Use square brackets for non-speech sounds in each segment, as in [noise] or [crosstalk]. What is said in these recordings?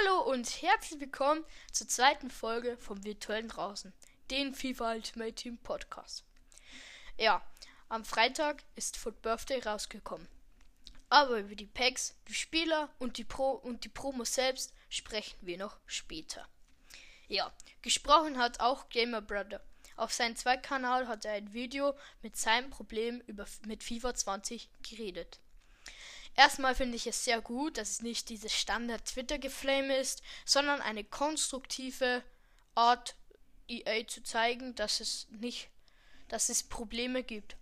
Hallo und herzlich willkommen zur zweiten Folge vom virtuellen Draußen, den FIFA Ultimate Team Podcast. Ja, am Freitag ist Foot Birthday rausgekommen. Aber über die Packs, die Spieler und die Pro und die Promos selbst sprechen wir noch später. Ja, gesprochen hat auch Gamer Brother. Auf seinem Zweitkanal hat er ein Video mit seinem Problem über, mit FIFA 20 geredet. Erstmal finde ich es sehr gut, dass es nicht dieses Standard-Twitter-Geflame ist, sondern eine konstruktive Art, EA zu zeigen, dass es nicht, dass es Probleme gibt.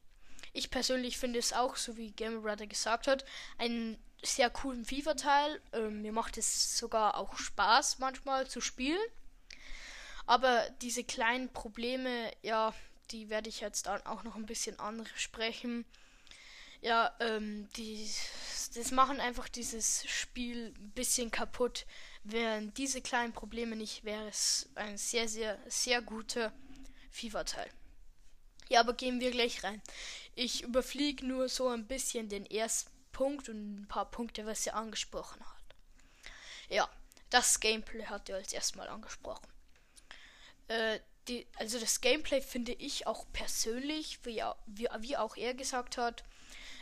Ich persönlich finde es auch, so wie Game Brother gesagt hat, einen sehr coolen FIFA-Teil. Ähm, mir macht es sogar auch Spaß manchmal zu spielen. Aber diese kleinen Probleme, ja, die werde ich jetzt dann auch noch ein bisschen ansprechen. Ja, ähm, die, das machen einfach dieses Spiel ein bisschen kaputt. Wären diese kleinen Probleme nicht, wäre es ein sehr, sehr, sehr guter FIFA-Teil. Ja, aber gehen wir gleich rein. Ich überfliege nur so ein bisschen den ersten Punkt und ein paar Punkte, was er angesprochen hat. Ja, das Gameplay hat er als erstmal angesprochen. Äh, die, also das Gameplay finde ich auch persönlich, wie, wie, wie auch er gesagt hat,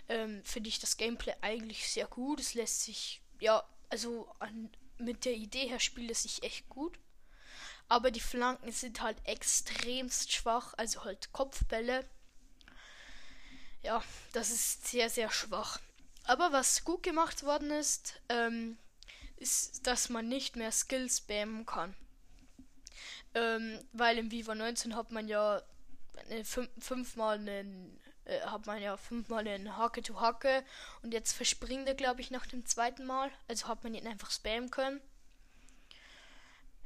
ähm, finde ich das Gameplay eigentlich sehr gut. Es lässt sich, ja, also an, mit der Idee her spielt es sich echt gut. Aber die Flanken sind halt extremst schwach, also halt Kopfbälle. Ja, das ist sehr, sehr schwach. Aber was gut gemacht worden ist, ähm, ist, dass man nicht mehr Skills spammen kann. Ähm, weil im Viva 19 hat man ja eine, fünf, fünfmal einen äh, hat man ja fünfmal in Hacke to Hacke und jetzt verspringt er, glaube ich, nach dem zweiten Mal. Also hat man ihn einfach spammen können.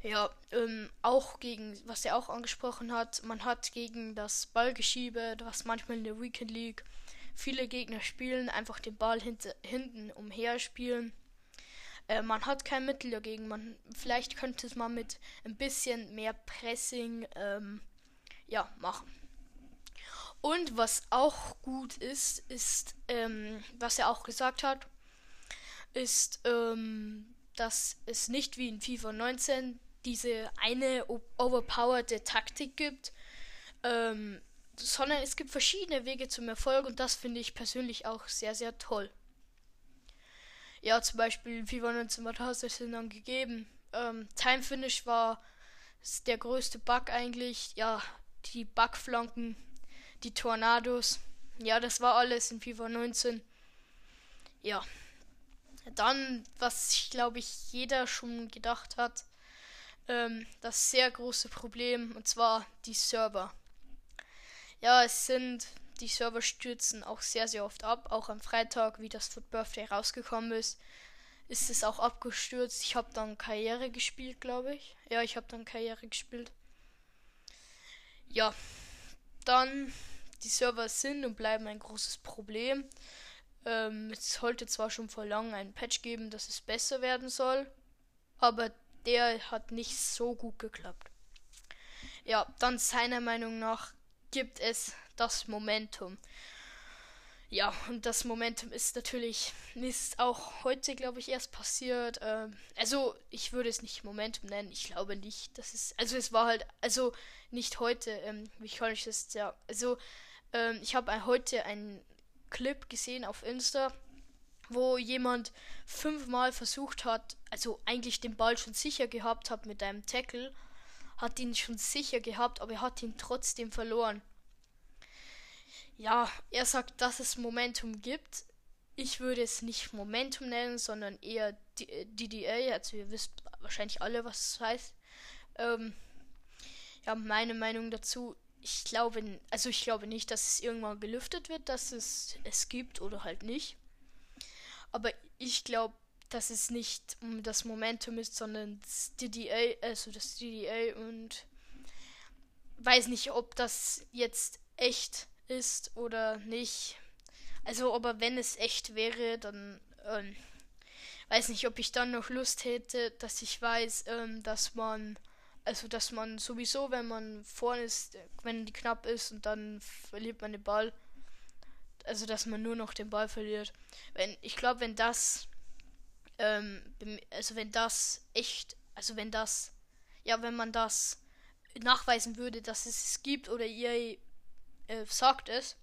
Ja, ähm, auch gegen, was er auch angesprochen hat, man hat gegen das Ballgeschiebe, was manchmal in der Weekend League viele Gegner spielen, einfach den Ball hinter, hinten umher spielen. Äh, man hat kein Mittel dagegen. Man, vielleicht könnte es man mit ein bisschen mehr Pressing ähm, ja, machen. Und was auch gut ist, ist, ähm, was er auch gesagt hat, ist, ähm, dass es nicht wie in FIFA 19 diese eine overpowerte Taktik gibt, ähm, sondern es gibt verschiedene Wege zum Erfolg und das finde ich persönlich auch sehr, sehr toll. Ja, zum Beispiel in FIFA 19 hat es dann gegeben. Ähm, Time Finish war der größte Bug eigentlich. Ja, die Bugflanken die Tornados. Ja, das war alles in FIFA 19. Ja. Dann, was ich glaube ich jeder schon gedacht hat, ähm, das sehr große Problem, und zwar die Server. Ja, es sind, die Server stürzen auch sehr, sehr oft ab. Auch am Freitag, wie das Foot Birthday rausgekommen ist, ist es auch abgestürzt. Ich habe dann Karriere gespielt, glaube ich. Ja, ich habe dann Karriere gespielt. Ja, dann die Server sind und bleiben ein großes Problem. Ähm, es sollte zwar schon vor langem einen Patch geben, dass es besser werden soll, aber der hat nicht so gut geklappt. Ja, dann seiner Meinung nach gibt es das Momentum. Ja, und das Momentum ist natürlich, ist auch heute, glaube ich, erst passiert. Ähm, also, ich würde es nicht Momentum nennen. Ich glaube nicht, dass es, also es war halt, also nicht heute, ähm, wie kann ich das, ja, also ähm, ich habe heute einen Clip gesehen auf Insta, wo jemand fünfmal versucht hat, also eigentlich den Ball schon sicher gehabt hat mit einem Tackle, hat ihn schon sicher gehabt, aber er hat ihn trotzdem verloren. Ja, er sagt, dass es Momentum gibt. Ich würde es nicht Momentum nennen, sondern eher DDA. Also ihr wisst wahrscheinlich alle, was es heißt. Ähm, ja, meine Meinung dazu ich glaube, also ich glaube nicht, dass es irgendwann gelüftet wird, dass es es gibt oder halt nicht. Aber ich glaube, dass es nicht das Momentum ist, sondern das DDA, also das DDA und weiß nicht, ob das jetzt echt ist oder nicht. Also, aber wenn es echt wäre, dann ähm, weiß nicht, ob ich dann noch Lust hätte, dass ich weiß, ähm, dass man also dass man sowieso, wenn man vorne ist, wenn die knapp ist und dann verliert man den Ball, also dass man nur noch den Ball verliert. Wenn ich glaube, wenn das ähm, also wenn das echt, also wenn das, ja, wenn man das nachweisen würde, dass es es gibt oder ihr äh, sagt es,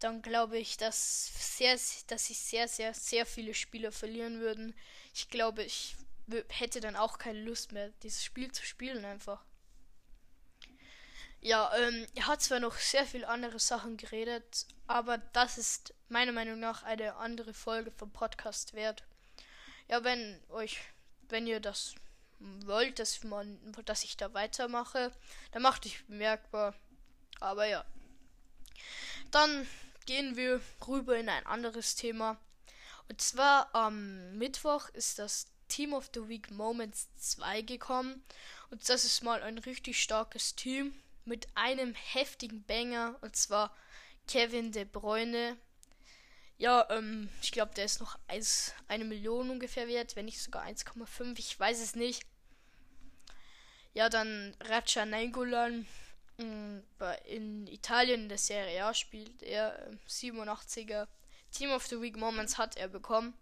dann glaube ich, dass sehr, dass sich sehr, sehr, sehr viele Spieler verlieren würden. Ich glaube, ich hätte dann auch keine Lust mehr, dieses Spiel zu spielen einfach. Ja, ähm, er hat zwar noch sehr viel andere Sachen geredet, aber das ist meiner Meinung nach eine andere Folge vom Podcast wert. Ja, wenn euch, wenn ihr das wollt, dass man, dass ich da weitermache, dann macht ich bemerkbar. Aber ja. Dann gehen wir rüber in ein anderes Thema. Und zwar am Mittwoch ist das Team of the Week Moments 2 gekommen. Und das ist mal ein richtig starkes Team mit einem heftigen Banger. Und zwar Kevin De Bruyne. Ja, ähm, ich glaube, der ist noch 1, eine Million ungefähr wert, wenn nicht sogar 1,5. Ich weiß es nicht. Ja, dann Raja Nainggolan. Mm, in Italien in der Serie A spielt er 87er. Ähm, Team of the Week Moments hat er bekommen.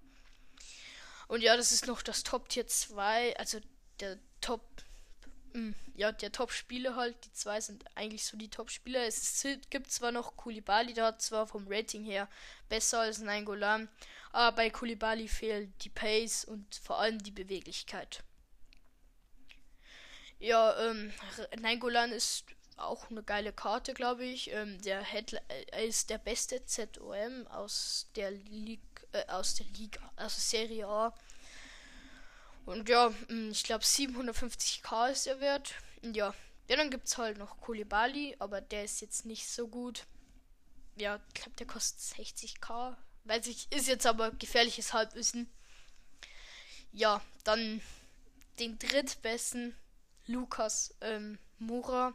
Und ja, das ist noch das Top Tier 2, also der Top hm, ja, der Top-Spieler halt, die zwei sind eigentlich so die Top-Spieler. Es gibt zwar noch Kulibali, der hat zwar vom Rating her besser als Nainggolan, aber bei Kulibali fehlt die Pace und vor allem die Beweglichkeit. Ja, ähm, Nainggolan ist auch eine geile Karte, glaube ich. Ähm, der Headla äh, ist der beste ZOM aus der Liga, äh, aus der Liga, also Serie A. Und ja, mm, ich glaube 750k ist der Wert. Ja, ja dann gibt es halt noch Kulibali, aber der ist jetzt nicht so gut. Ja, ich glaube, der kostet 60k. Weiß ich, ist jetzt aber gefährliches Halbwissen. Ja, dann den drittbesten Lukas ähm, Mura,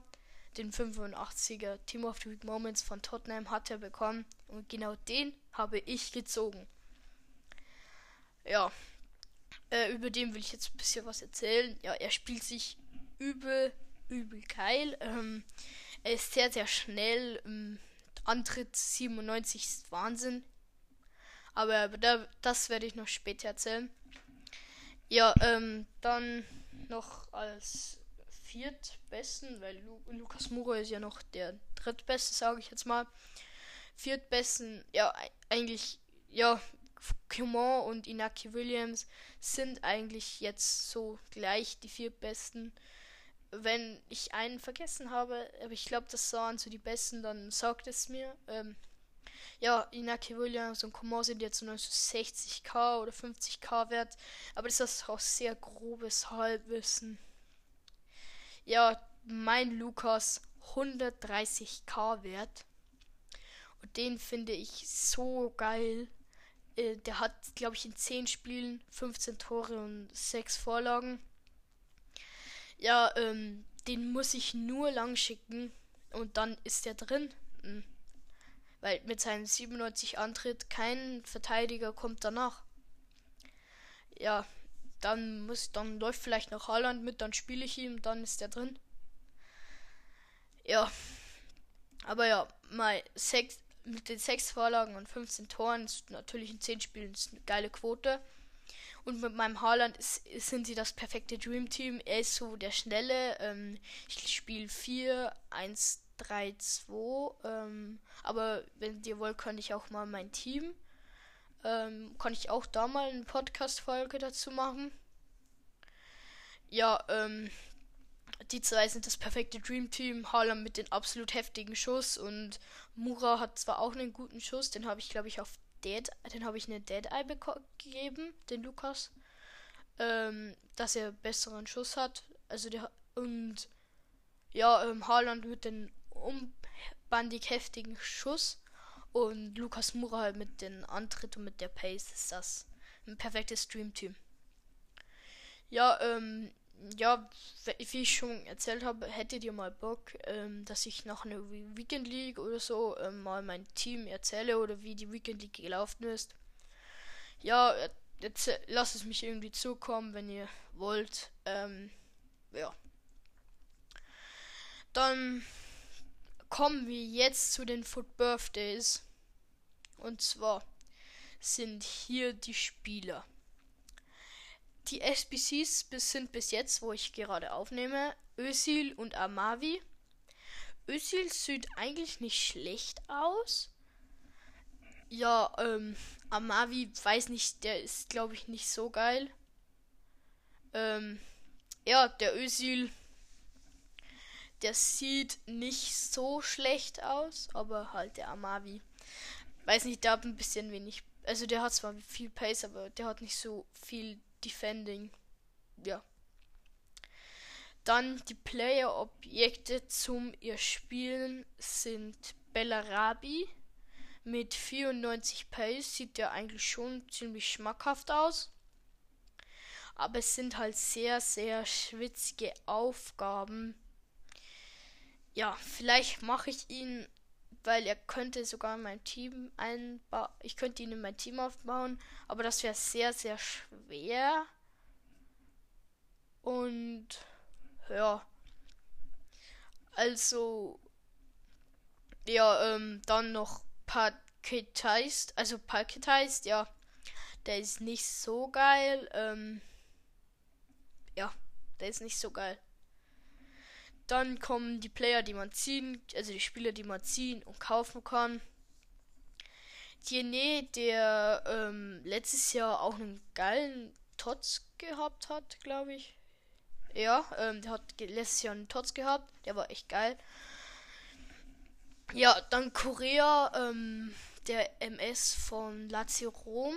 den 85er Team of the Week Moments von Tottenham hat er bekommen. Und genau den habe ich gezogen. Ja, äh, über den will ich jetzt ein bisschen was erzählen. Ja, er spielt sich übel, übel geil. Ähm, er ist sehr, sehr schnell. Ähm, Antritt 97 ist Wahnsinn. Aber da, das werde ich noch später erzählen. Ja, ähm, dann noch als viertbesten, weil Lu Lukas Mura ist ja noch der drittbeste, sage ich jetzt mal. Viertbesten, ja, eigentlich, ja, Coman und Inaki Williams sind eigentlich jetzt so gleich die vier besten. Wenn ich einen vergessen habe, aber ich glaube, das waren so die besten, dann sagt es mir. Ähm, ja, Inaki Williams und Coman sind jetzt nur so 60k oder 50k wert, aber das ist auch sehr grobes Halbwissen. Ja, mein Lukas 130k wert. Und den finde ich so geil. Äh, der hat, glaube ich, in 10 Spielen 15 Tore und 6 Vorlagen. Ja, ähm, den muss ich nur lang schicken und dann ist der drin. Mhm. Weil mit seinem 97 Antritt kein Verteidiger kommt danach. Ja, dann muss, dann läuft vielleicht noch Holland mit, dann spiele ich ihn, dann ist der drin. Ja. Aber ja, mal sechs, mit den 6 Vorlagen und 15 Toren ist natürlich in 10 Spielen eine geile Quote. Und mit meinem Haaland ist, sind sie das perfekte Dream Team. Er ist so der Schnelle. Ähm, ich spiele 4, 1, 3, 2. Ähm, aber wenn ihr wollt, kann ich auch mal mein Team. Ähm, kann ich auch da mal eine Podcast-Folge dazu machen. Ja, ähm, die zwei sind das perfekte Dream Team. Haaland mit den absolut heftigen Schuss und Mura hat zwar auch einen guten Schuss, den habe ich glaube ich auf Dead, den habe ich eine Dead Eye gegeben, den Lukas, ähm, dass er besseren Schuss hat. Also der und ja, ähm, Haaland mit den umbandig heftigen Schuss und Lukas Mura halt mit den Antritt und mit der Pace ist das ein perfektes Dream Team. Ja, ähm, ja, wie ich schon erzählt habe, hättet ihr mal Bock, ähm, dass ich noch eine Weekend League oder so ähm, mal mein Team erzähle oder wie die Weekend League gelaufen ist. Ja, jetzt äh, lasst es mich irgendwie zukommen, wenn ihr wollt. Ähm, ja. Dann kommen wir jetzt zu den Foot Birthdays. Und zwar sind hier die Spieler. Die SBCs sind bis jetzt, wo ich gerade aufnehme, Özil und Amavi. Özil sieht eigentlich nicht schlecht aus. Ja, ähm, Amavi, weiß nicht, der ist, glaube ich, nicht so geil. Ähm, ja, der Özil, der sieht nicht so schlecht aus, aber halt der Amavi. Weiß nicht, der hat ein bisschen wenig. Also der hat zwar viel Pace, aber der hat nicht so viel Defending. Ja. Dann die Player-Objekte zum ihr Spielen sind Bellarabi mit 94 Pace. Sieht ja eigentlich schon ziemlich schmackhaft aus. Aber es sind halt sehr, sehr schwitzige Aufgaben. Ja, vielleicht mache ich ihn, weil er könnte sogar mein Team einbauen. Ich könnte ihn in mein Team aufbauen, aber das wäre sehr, sehr schwer. Und ja. Also. Ja, ähm, dann noch Parketized. Also Parketized, ja. Der ist nicht so geil. Ähm, ja, der ist nicht so geil. Dann kommen die Player, die man ziehen, also die Spieler, die man ziehen und kaufen kann. Diene, der ähm, letztes Jahr auch einen geilen Tots gehabt hat, glaube ich. Ja, ähm, der hat letztes Jahr einen Tots gehabt. Der war echt geil. Ja, dann Korea, ähm, der MS von Lazio Rom.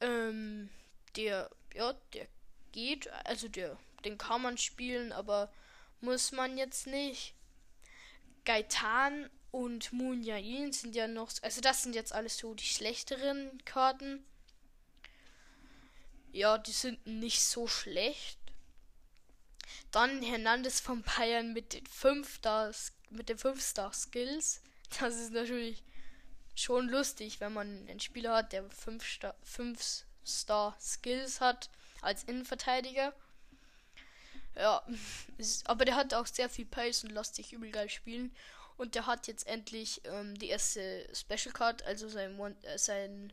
Ähm, der, ja, der geht. Also der, den kann man spielen, aber muss man jetzt nicht. Gaitan und Moon Jain sind ja noch. Also das sind jetzt alles so die schlechteren Karten. Ja, die sind nicht so schlecht. Dann Hernandez von Bayern mit den 5 Stars, mit den 5 Star Skills. Das ist natürlich schon lustig, wenn man einen Spieler hat, der 5 Star, 5 Star Skills hat als Innenverteidiger. Ja, [laughs] aber der hat auch sehr viel Pace und lässt sich übel geil spielen. Und der hat jetzt endlich ähm, die erste Special Card, also sein One, äh, sein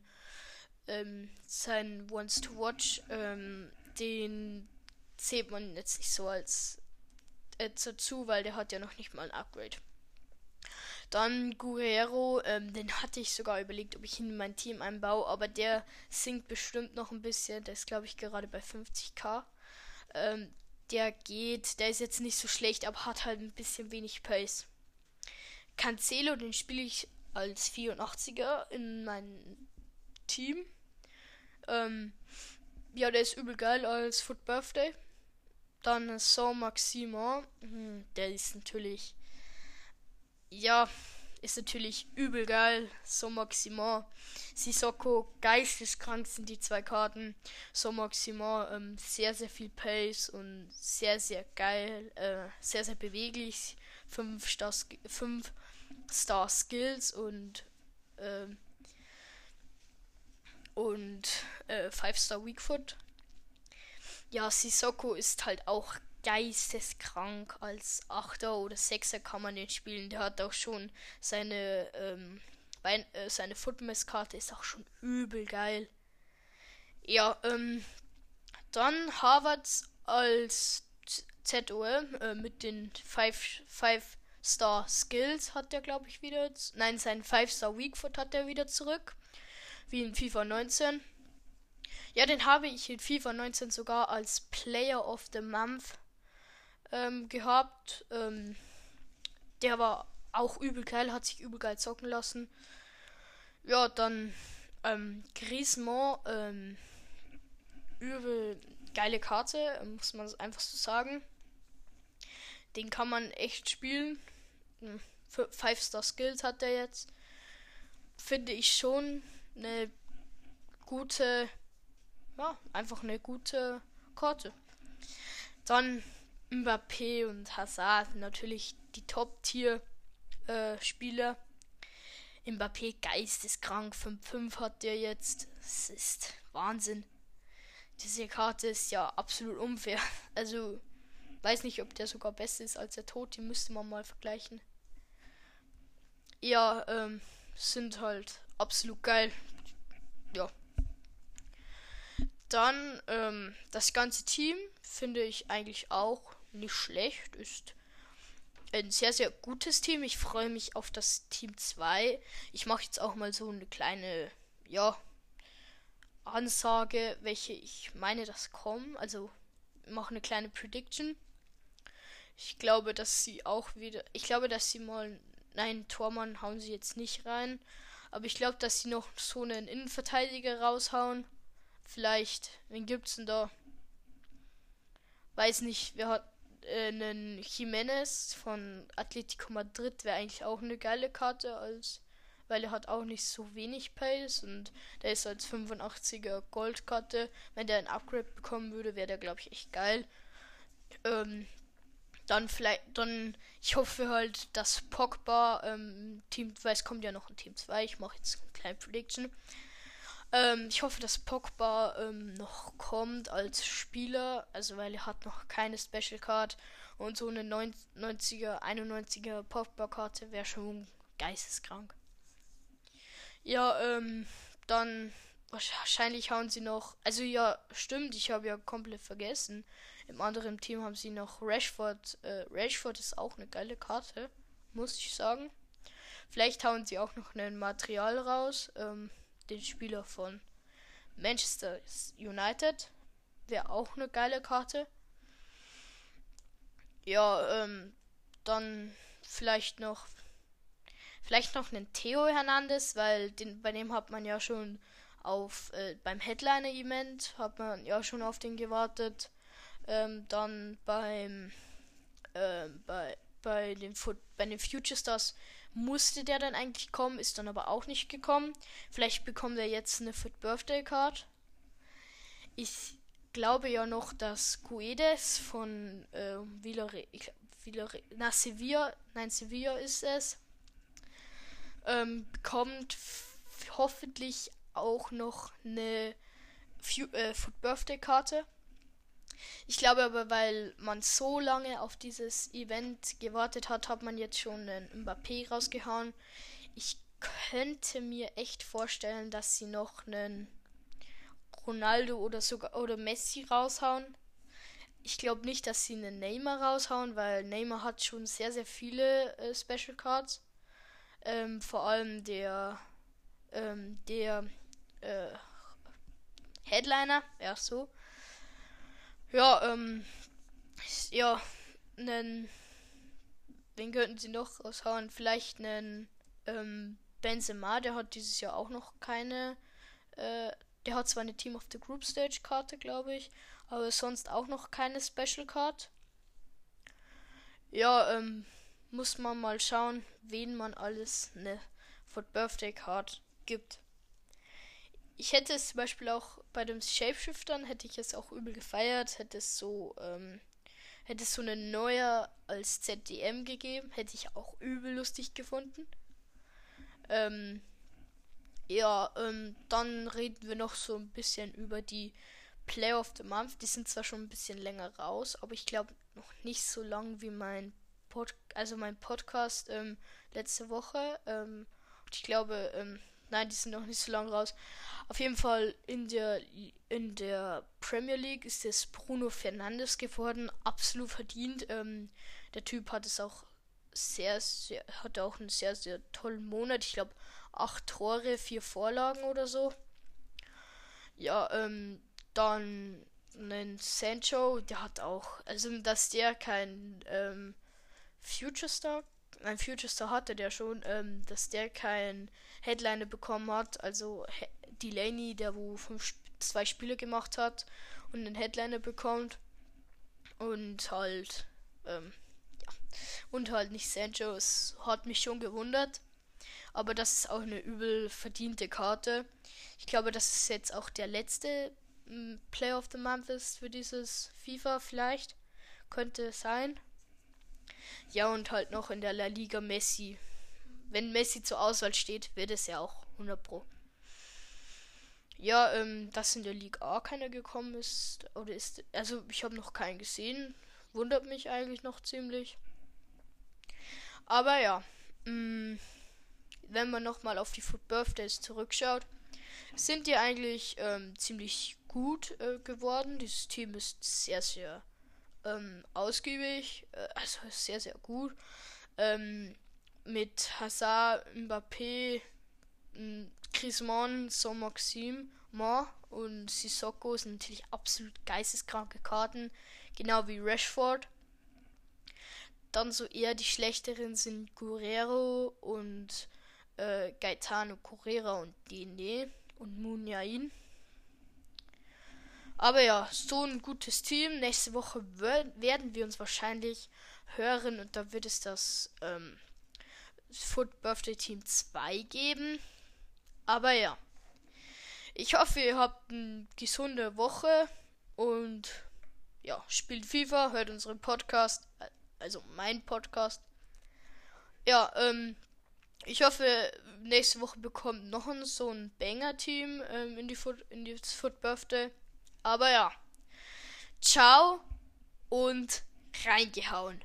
ähm, sein Wants to Watch. Ähm, den zählt man jetzt nicht so als äh, dazu, weil der hat ja noch nicht mal ein Upgrade. Dann Guerrero, ähm, den hatte ich sogar überlegt, ob ich ihn in mein Team einbaue, aber der sinkt bestimmt noch ein bisschen. Der ist, glaube ich, gerade bei 50k. Ähm, der geht, der ist jetzt nicht so schlecht, aber hat halt ein bisschen wenig Pace. Cancelo, den spiele ich als 84er in mein Team. Ähm, ja, der ist übel geil als Foot Birthday. Dann Saint Maximin, hm, der ist natürlich ja, ist natürlich übel geil. So Maximal. Sissoko, geisteskrank sind die zwei Karten. So Maximal, ähm, sehr, sehr viel Pace und sehr, sehr geil. Äh, sehr, sehr beweglich. 5 Star, fünf Star Skills und ähm, und 5 äh, Star Weakfoot. Ja, Sissoko ist halt auch geisteskrank. Als Achter oder Sechser kann man den spielen. Der hat auch schon seine, ähm, Bein, äh, seine Footmess-Karte ist auch schon übel geil. Ja, ähm, dann Harvard als ZOE äh, mit den 5 Star Skills hat er, glaube ich, wieder. Nein, seinen 5 Star Weakfoot hat er wieder zurück. Wie in FIFA 19. Ja, den habe ich in FIFA 19 sogar als Player of the Month ähm, gehabt. Ähm, der war auch übel geil, hat sich übel geil zocken lassen. Ja, dann ähm, Griezmann, ähm, übel geile Karte, muss man einfach so sagen. Den kann man echt spielen. 5 hm, Star Skills hat er jetzt. Finde ich schon eine gute, ja, einfach eine gute Karte. Dann Mbappé und Hazard natürlich die Top-Tier-Spieler. Äh, Mbappé geisteskrank, 5-5 hat der jetzt. Das ist Wahnsinn. Diese Karte ist ja absolut unfair. [laughs] Also, weiß nicht, ob der sogar besser ist als der Tod. Die müsste man mal vergleichen. Ja, ähm, sind halt absolut geil. Ja. dann ähm, das ganze Team finde ich eigentlich auch nicht schlecht. Ist ein sehr, sehr gutes Team. Ich freue mich auf das Team 2. Ich mache jetzt auch mal so eine kleine, ja, Ansage, welche ich meine, das kommen. Also mache eine kleine Prediction. Ich glaube, dass sie auch wieder. Ich glaube, dass sie mal. Nein, Tormann hauen sie jetzt nicht rein. Aber ich glaube, dass sie noch so einen Innenverteidiger raushauen. Vielleicht. Wen gibt's denn da? Weiß nicht. Wer hat äh, einen Jimenez von Atletico Madrid? Wäre eigentlich auch eine geile Karte als weil er hat auch nicht so wenig Pace und der ist als 85er Goldkarte. Wenn der ein Upgrade bekommen würde, wäre der glaube ich echt geil. Ähm, dann vielleicht, dann, ich hoffe halt, dass Pogba, ähm, Team, weil es kommt ja noch ein Team 2, ich mache jetzt eine kleine Prediction. Ähm, ich hoffe, dass Pogba ähm, noch kommt als Spieler, also weil er hat noch keine Special Card und so eine 90er, 91er Pogba-Karte wäre schon geisteskrank. Ja, ähm, dann wahrscheinlich hauen sie noch. Also ja, stimmt, ich habe ja komplett vergessen. Im anderen Team haben sie noch Rashford. Äh, Rashford ist auch eine geile Karte, muss ich sagen. Vielleicht hauen sie auch noch ein Material raus. Ähm, den Spieler von Manchester United. Wäre auch eine geile Karte. Ja, ähm, dann vielleicht noch Vielleicht noch einen Theo Hernandez, weil den, bei dem hat man ja schon auf äh, beim Headliner-Event hat man ja schon auf den gewartet. Ähm, dann beim äh, bei bei den Foot, bei den Future Stars musste der dann eigentlich kommen, ist dann aber auch nicht gekommen. Vielleicht bekommt er jetzt eine Foot Birthday Card. Ich glaube ja noch, dass Guedes von äh, Villarreal, Villarreal, na Sevilla, nein Sevilla ist es, ähm, bekommt hoffentlich auch noch eine F äh, Food Birthday Karte. Ich glaube aber, weil man so lange auf dieses Event gewartet hat, hat man jetzt schon einen Mbappé rausgehauen. Ich könnte mir echt vorstellen, dass sie noch einen Ronaldo oder sogar oder Messi raushauen. Ich glaube nicht, dass sie einen Neymar raushauen, weil Neymar hat schon sehr, sehr viele äh, Special Cards. Ähm, vor allem der, ähm, der äh, Headliner, ja so. Ja, ähm, ja, nen, wen könnten sie noch raushauen? Vielleicht einen ähm, Benzema, der hat dieses Jahr auch noch keine, äh, der hat zwar eine Team of the Group Stage Karte, glaube ich, aber sonst auch noch keine Special Card. Ja, ähm, muss man mal schauen, wen man alles eine For Birthday Card gibt. Ich hätte es zum Beispiel auch bei den Shapeshiftern hätte ich es auch übel gefeiert, hätte es so, ähm, hätte es so eine neue als ZDM gegeben, hätte ich auch übel lustig gefunden. Ähm, ja, ähm, dann reden wir noch so ein bisschen über die Play of the Month. Die sind zwar schon ein bisschen länger raus, aber ich glaube noch nicht so lang wie mein Pod also mein Podcast ähm, letzte Woche. Ähm, ich glaube, ähm, nein, die sind noch nicht so lange raus. Auf jeden Fall in der in der Premier League ist es Bruno Fernandes geworden, absolut verdient. Ähm, der Typ hat es auch sehr, sehr, hat auch einen sehr, sehr tollen Monat. Ich glaube, acht Tore, vier Vorlagen oder so. Ja, ähm, dann einen Sancho, der hat auch, also dass der kein ähm, Future Star, ein Future Star hatte der schon, ähm, dass der kein Headliner bekommen hat. Also Delaney, der wo fünf, zwei Spiele gemacht hat und einen Headliner bekommt. Und halt, ähm, ja. Und halt nicht Sancho. Es hat mich schon gewundert. Aber das ist auch eine übel verdiente Karte. Ich glaube, dass es jetzt auch der letzte Player of the Month ist für dieses FIFA vielleicht. Könnte sein. Ja, und halt noch in der La Liga Messi. Wenn Messi zur Auswahl steht, wird es ja auch 100 Pro. Ja, ähm, dass in der Liga A keiner gekommen ist, oder ist, also ich habe noch keinen gesehen. Wundert mich eigentlich noch ziemlich. Aber ja, mh, mm, wenn man nochmal auf die Foot Birthdays zurückschaut, sind die eigentlich ähm, ziemlich gut äh, geworden. Dieses Team ist sehr, sehr ähm, ausgiebig, äh, also sehr, sehr gut. Ähm, mit Hazard, Mbappé, Griezmann, Son-Maxim, und Sissoko sind natürlich absolut geisteskranke Karten, genau wie Rashford. Dann so eher die schlechteren sind Guerrero und äh, Gaetano Correra und Dene und Muniain. Aber ja, so ein gutes Team. Nächste Woche werden wir uns wahrscheinlich hören und da wird es das ähm, Foot Birthday Team 2 geben. Aber ja. Ich hoffe, ihr habt eine gesunde Woche und ja, spielt FIFA, hört unseren Podcast, also mein Podcast. Ja, ähm, ich hoffe, nächste Woche bekommt noch ein, so ein Banger-Team ähm, in die in die Foot Birthday. Aber ja, ciao und reingehauen.